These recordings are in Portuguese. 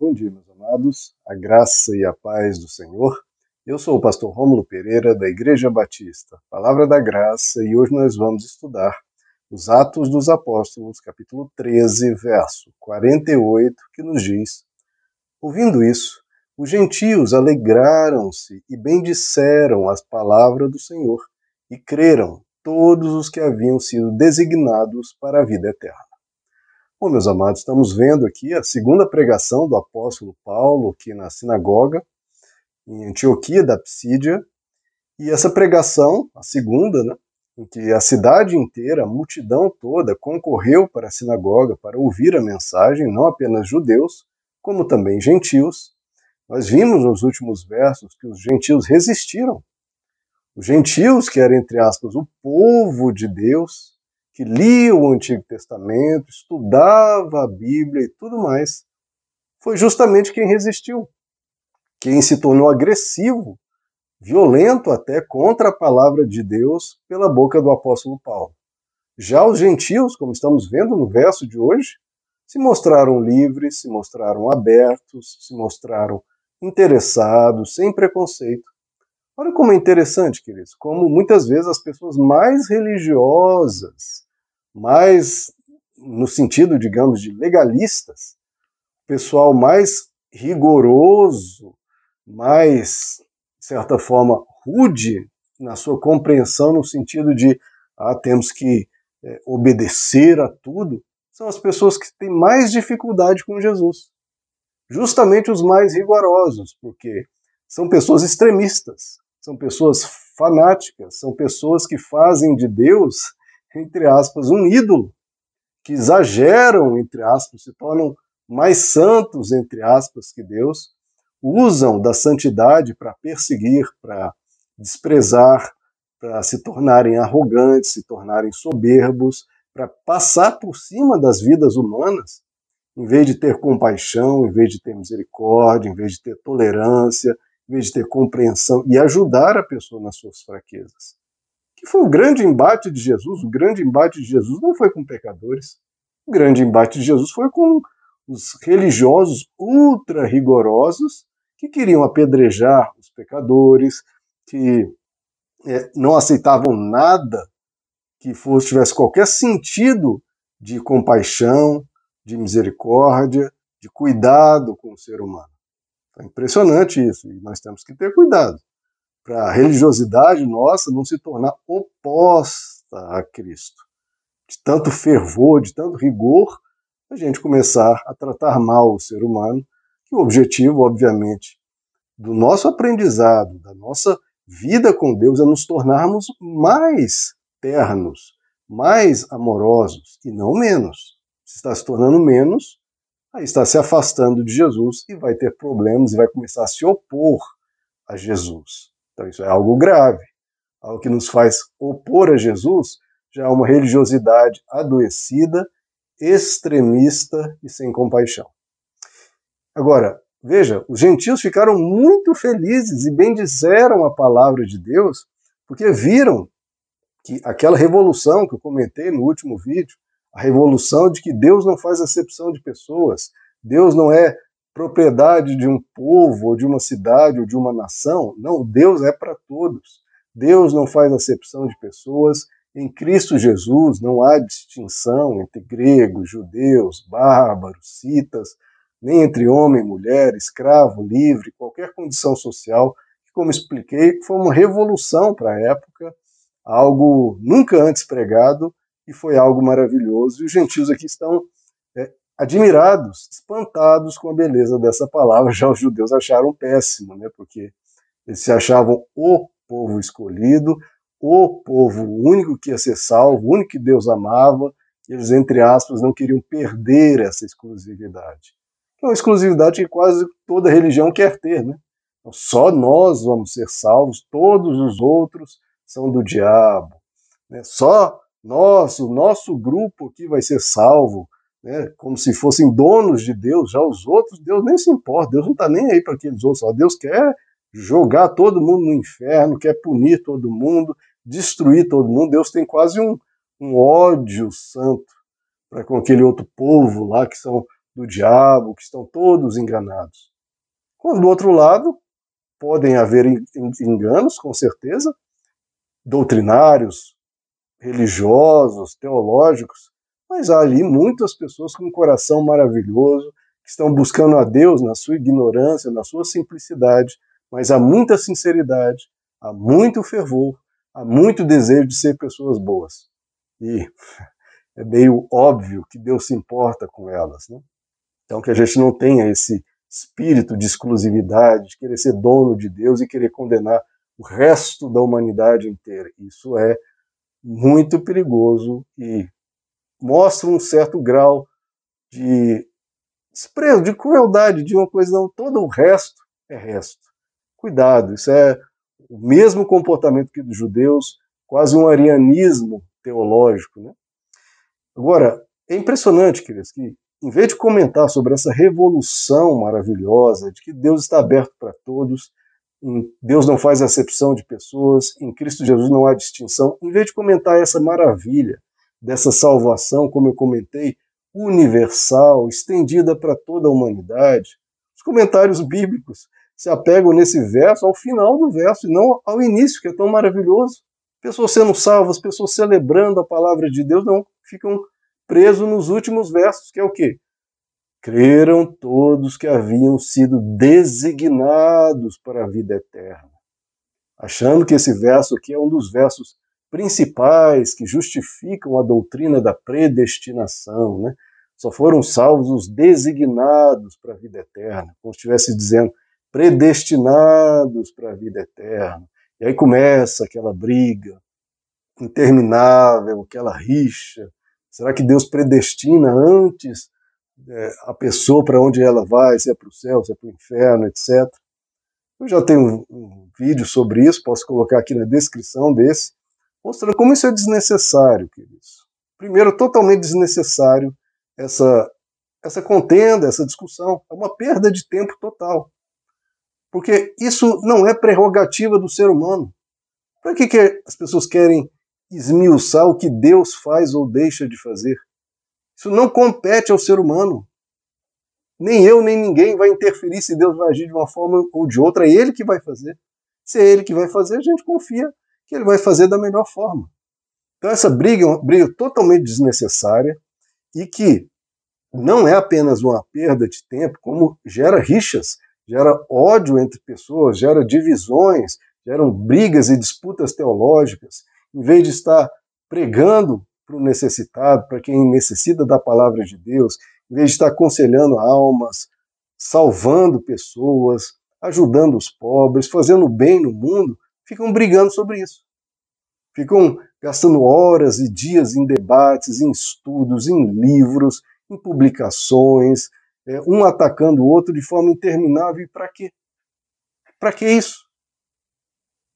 Bom dia, meus amados, a graça e a paz do Senhor. Eu sou o pastor Rômulo Pereira, da Igreja Batista, Palavra da Graça, e hoje nós vamos estudar os Atos dos Apóstolos, capítulo 13, verso 48, que nos diz: Ouvindo isso, os gentios alegraram-se e bendisseram as palavras do Senhor, e creram todos os que haviam sido designados para a vida eterna. Bom, meus amados, estamos vendo aqui a segunda pregação do apóstolo Paulo aqui na sinagoga, em Antioquia da Psídia, e essa pregação, a segunda, né, em que a cidade inteira, a multidão toda, concorreu para a sinagoga para ouvir a mensagem, não apenas judeus, como também gentios. Nós vimos nos últimos versos que os gentios resistiram. Os gentios, que eram, entre aspas, o povo de Deus, que lia o Antigo Testamento, estudava a Bíblia e tudo mais, foi justamente quem resistiu, quem se tornou agressivo, violento até contra a palavra de Deus pela boca do apóstolo Paulo. Já os gentios, como estamos vendo no verso de hoje, se mostraram livres, se mostraram abertos, se mostraram interessados, sem preconceito. Olha como é interessante, queridos, como muitas vezes as pessoas mais religiosas, mais no sentido, digamos, de legalistas, pessoal mais rigoroso, mais, de certa forma, rude na sua compreensão, no sentido de ah, temos que é, obedecer a tudo, são as pessoas que têm mais dificuldade com Jesus. Justamente os mais rigorosos, porque são pessoas extremistas, são pessoas fanáticas, são pessoas que fazem de Deus entre aspas, um ídolo, que exageram, entre aspas, se tornam mais santos, entre aspas, que Deus, usam da santidade para perseguir, para desprezar, para se tornarem arrogantes, se tornarem soberbos, para passar por cima das vidas humanas, em vez de ter compaixão, em vez de ter misericórdia, em vez de ter tolerância, em vez de ter compreensão e ajudar a pessoa nas suas fraquezas que foi o grande embate de Jesus. O grande embate de Jesus não foi com pecadores. O grande embate de Jesus foi com os religiosos ultra rigorosos que queriam apedrejar os pecadores, que é, não aceitavam nada que fosse tivesse qualquer sentido de compaixão, de misericórdia, de cuidado com o ser humano. É impressionante isso, e nós temos que ter cuidado para a religiosidade nossa não se tornar oposta a Cristo. De tanto fervor, de tanto rigor, a gente começar a tratar mal o ser humano, que o objetivo, obviamente, do nosso aprendizado, da nossa vida com Deus é nos tornarmos mais ternos, mais amorosos e não menos. Se está se tornando menos, aí está se afastando de Jesus e vai ter problemas e vai começar a se opor a Jesus. Então isso é algo grave, algo que nos faz opor a Jesus, já é uma religiosidade adoecida, extremista e sem compaixão. Agora, veja, os gentios ficaram muito felizes e bendizeram a palavra de Deus, porque viram que aquela revolução que eu comentei no último vídeo, a revolução de que Deus não faz acepção de pessoas, Deus não é propriedade de um povo, ou de uma cidade, ou de uma nação. Não, Deus é para todos. Deus não faz acepção de pessoas. Em Cristo Jesus não há distinção entre gregos, judeus, bárbaros, citas, nem entre homem, mulher, escravo, livre, qualquer condição social, como expliquei, foi uma revolução para a época, algo nunca antes pregado, e foi algo maravilhoso. E os gentios aqui estão é, admirados, espantados com a beleza dessa palavra. Já os judeus acharam péssimo, né? porque eles se achavam o povo escolhido, o povo único que ia ser salvo, o único que Deus amava, eles, entre aspas, não queriam perder essa exclusividade. É uma exclusividade que quase toda religião quer ter, né? Então, só nós vamos ser salvos, todos os outros são do diabo. Né? Só nós, o nosso grupo aqui vai ser salvo, né, como se fossem donos de Deus, já os outros, Deus nem se importa, Deus não está nem aí para aqueles outros, ó, Deus quer jogar todo mundo no inferno, quer punir todo mundo, destruir todo mundo, Deus tem quase um, um ódio santo para com aquele outro povo lá, que são do diabo, que estão todos enganados. Quando do outro lado, podem haver enganos, com certeza, doutrinários, religiosos, teológicos, mas há ali muitas pessoas com um coração maravilhoso, que estão buscando a Deus na sua ignorância, na sua simplicidade, mas há muita sinceridade, há muito fervor, há muito desejo de ser pessoas boas. E é meio óbvio que Deus se importa com elas. Né? Então, que a gente não tenha esse espírito de exclusividade, de querer ser dono de Deus e querer condenar o resto da humanidade inteira. Isso é muito perigoso e mostra um certo grau de desprezo, de crueldade, de uma coisa não, todo o resto é resto. Cuidado, isso é o mesmo comportamento que dos judeus, quase um arianismo teológico. Né? Agora, é impressionante, queridos, que em vez de comentar sobre essa revolução maravilhosa, de que Deus está aberto para todos, Deus não faz acepção de pessoas, em Cristo Jesus não há distinção, em vez de comentar essa maravilha dessa salvação, como eu comentei, universal, estendida para toda a humanidade, os comentários bíblicos se apegam nesse verso ao final do verso e não ao início, que é tão maravilhoso. Pessoas sendo salvas, pessoas celebrando a palavra de Deus, não ficam presos nos últimos versos, que é o quê? Creram todos que haviam sido designados para a vida eterna. Achando que esse verso aqui é um dos versos principais que justificam a doutrina da predestinação, né? Só foram salvos os designados para a vida eterna, como se estivesse dizendo predestinados para a vida eterna. E aí começa aquela briga interminável, aquela rixa. Será que Deus predestina antes é, a pessoa para onde ela vai, se é para o céu, se é para o inferno, etc. Eu já tenho um, um vídeo sobre isso, posso colocar aqui na descrição desse, mostrando como isso é desnecessário, queridos. Primeiro, totalmente desnecessário essa, essa contenda, essa discussão. É uma perda de tempo total. Porque isso não é prerrogativa do ser humano. Para que, que as pessoas querem esmiuçar o que Deus faz ou deixa de fazer? Isso não compete ao ser humano. Nem eu, nem ninguém vai interferir se Deus vai agir de uma forma ou de outra. É Ele que vai fazer. Se é Ele que vai fazer, a gente confia que Ele vai fazer da melhor forma. Então, essa briga é uma briga totalmente desnecessária e que não é apenas uma perda de tempo, como gera rixas, gera ódio entre pessoas, gera divisões, geram brigas e disputas teológicas. Em vez de estar pregando para o necessitado, para quem necessita da palavra de Deus, em vez de estar aconselhando almas, salvando pessoas, ajudando os pobres, fazendo bem no mundo, ficam brigando sobre isso. Ficam gastando horas e dias em debates, em estudos, em livros, em publicações, é, um atacando o outro de forma interminável. E para quê? Para que isso?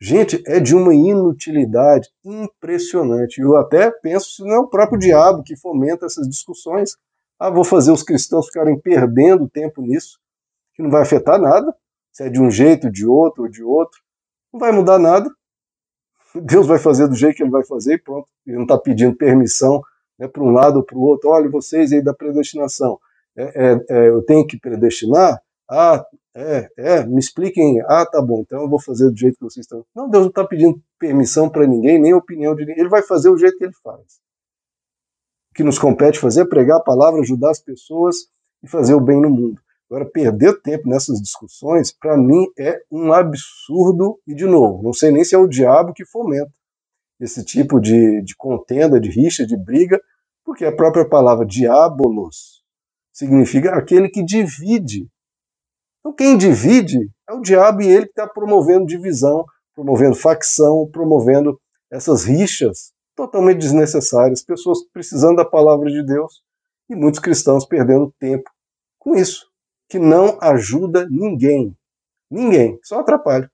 Gente, é de uma inutilidade impressionante. Eu até penso se não é o próprio diabo que fomenta essas discussões. Ah, vou fazer os cristãos ficarem perdendo tempo nisso, que não vai afetar nada, se é de um jeito, de outro ou de outro. Não vai mudar nada. Deus vai fazer do jeito que ele vai fazer e pronto. Ele não está pedindo permissão né, para um lado ou para o outro. Olha, vocês aí da predestinação, é, é, é, eu tenho que predestinar? Ah, é, é, me expliquem. Ah, tá bom, então eu vou fazer do jeito que vocês estão. Não, Deus não está pedindo permissão para ninguém, nem opinião de ninguém. Ele vai fazer o jeito que ele faz. O que nos compete fazer é pregar a palavra, ajudar as pessoas e fazer o bem no mundo. Agora, perder tempo nessas discussões, para mim, é um absurdo. E, de novo, não sei nem se é o diabo que fomenta esse tipo de, de contenda, de rixa, de briga, porque a própria palavra diabolos significa aquele que divide então, quem divide é o diabo e ele que está promovendo divisão, promovendo facção, promovendo essas rixas totalmente desnecessárias, pessoas precisando da palavra de Deus e muitos cristãos perdendo tempo com isso, que não ajuda ninguém. Ninguém, só atrapalha.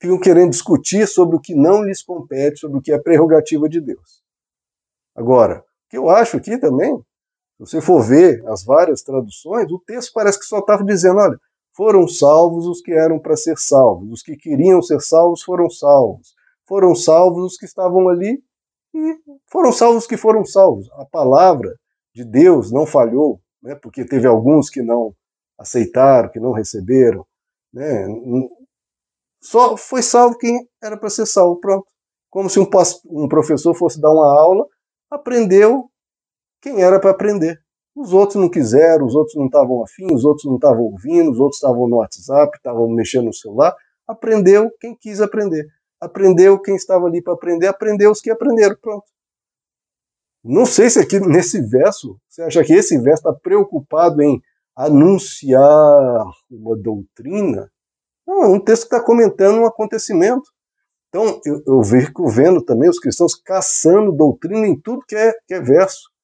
Ficam querendo discutir sobre o que não lhes compete, sobre o que é prerrogativa de Deus. Agora, o que eu acho aqui também se você for ver as várias traduções, o texto parece que só estava dizendo: olha, foram salvos os que eram para ser salvos, os que queriam ser salvos foram salvos, foram salvos os que estavam ali e foram salvos os que foram salvos. A palavra de Deus não falhou, né, porque teve alguns que não aceitaram, que não receberam. Né, só foi salvo quem era para ser salvo, pronto. Como se um, um professor fosse dar uma aula, aprendeu quem era para aprender. Os outros não quiseram, os outros não estavam afim, os outros não estavam ouvindo, os outros estavam no WhatsApp, estavam mexendo no celular. Aprendeu quem quis aprender. Aprendeu quem estava ali para aprender, aprendeu os que aprenderam. Pronto. Não sei se aqui nesse verso, você acha que esse verso está preocupado em anunciar uma doutrina? Não, é um texto que está comentando um acontecimento. Então, eu, eu fico vendo também os cristãos caçando doutrina em tudo que é, que é verso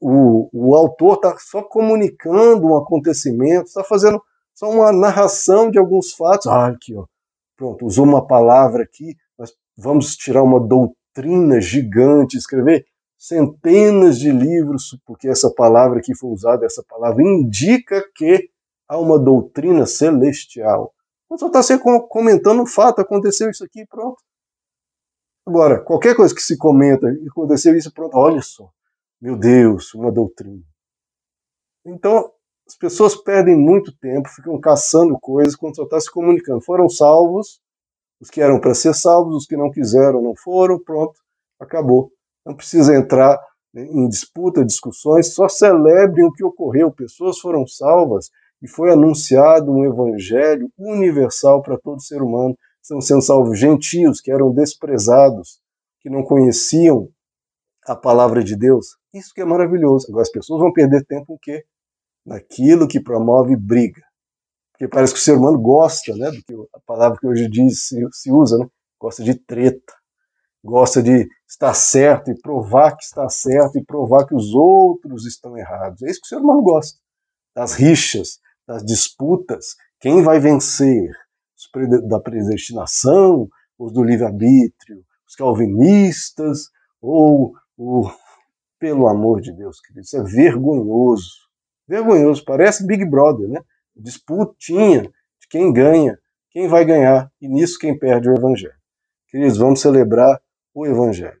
o, o autor está só comunicando um acontecimento, está fazendo só uma narração de alguns fatos. Ah, aqui, ó. Pronto, usou uma palavra aqui, nós vamos tirar uma doutrina gigante, escrever centenas de livros, porque essa palavra que foi usada, essa palavra indica que há uma doutrina celestial. Então só está comentando um fato, aconteceu isso aqui, pronto. Agora, qualquer coisa que se comenta, aconteceu isso, pronto, olha só, meu Deus, uma doutrina. Então, as pessoas perdem muito tempo, ficam caçando coisas quando só está se comunicando. Foram salvos, os que eram para ser salvos, os que não quiseram não foram, pronto, acabou. Não precisa entrar em disputa, discussões, só celebrem o que ocorreu. Pessoas foram salvas e foi anunciado um evangelho universal para todo ser humano. Estão sendo salvos gentios que eram desprezados, que não conheciam a palavra de Deus. Isso que é maravilhoso. Agora as pessoas vão perder tempo o quê? Naquilo que promove briga. Porque parece que o ser humano gosta, né, do que a palavra que hoje diz se, se usa, né? Gosta de treta. Gosta de estar certo e provar que está certo e provar que os outros estão errados. É isso que o ser humano gosta. Das rixas, das disputas, quem vai vencer? Os da predestinação, os do livre-arbítrio, os calvinistas, ou o, pelo amor de Deus, querido, isso é vergonhoso. Vergonhoso, parece Big Brother, né? Disputinha de quem ganha, quem vai ganhar, e nisso quem perde o Evangelho. Queridos, vamos celebrar o Evangelho.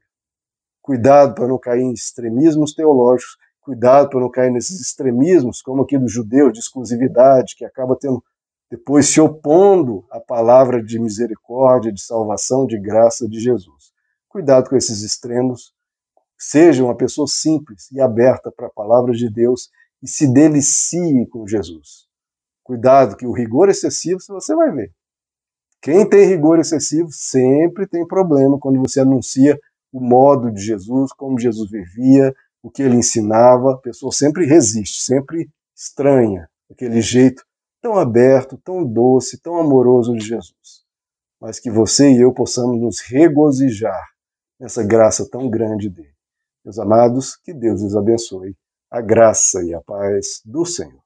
Cuidado para não cair em extremismos teológicos, cuidado para não cair nesses extremismos, como aqui do judeu, de exclusividade, que acaba tendo depois se opondo à palavra de misericórdia, de salvação, de graça de Jesus. Cuidado com esses extremos, Seja uma pessoa simples e aberta para a palavra de Deus e se delicie com Jesus. Cuidado que o rigor excessivo você vai ver. Quem tem rigor excessivo sempre tem problema quando você anuncia o modo de Jesus, como Jesus vivia, o que ele ensinava. A pessoa sempre resiste, sempre estranha aquele jeito tão aberto, tão doce, tão amoroso de Jesus. Mas que você e eu possamos nos regozijar nessa graça tão grande dele. Meus amados, que Deus os abençoe. A graça e a paz do Senhor.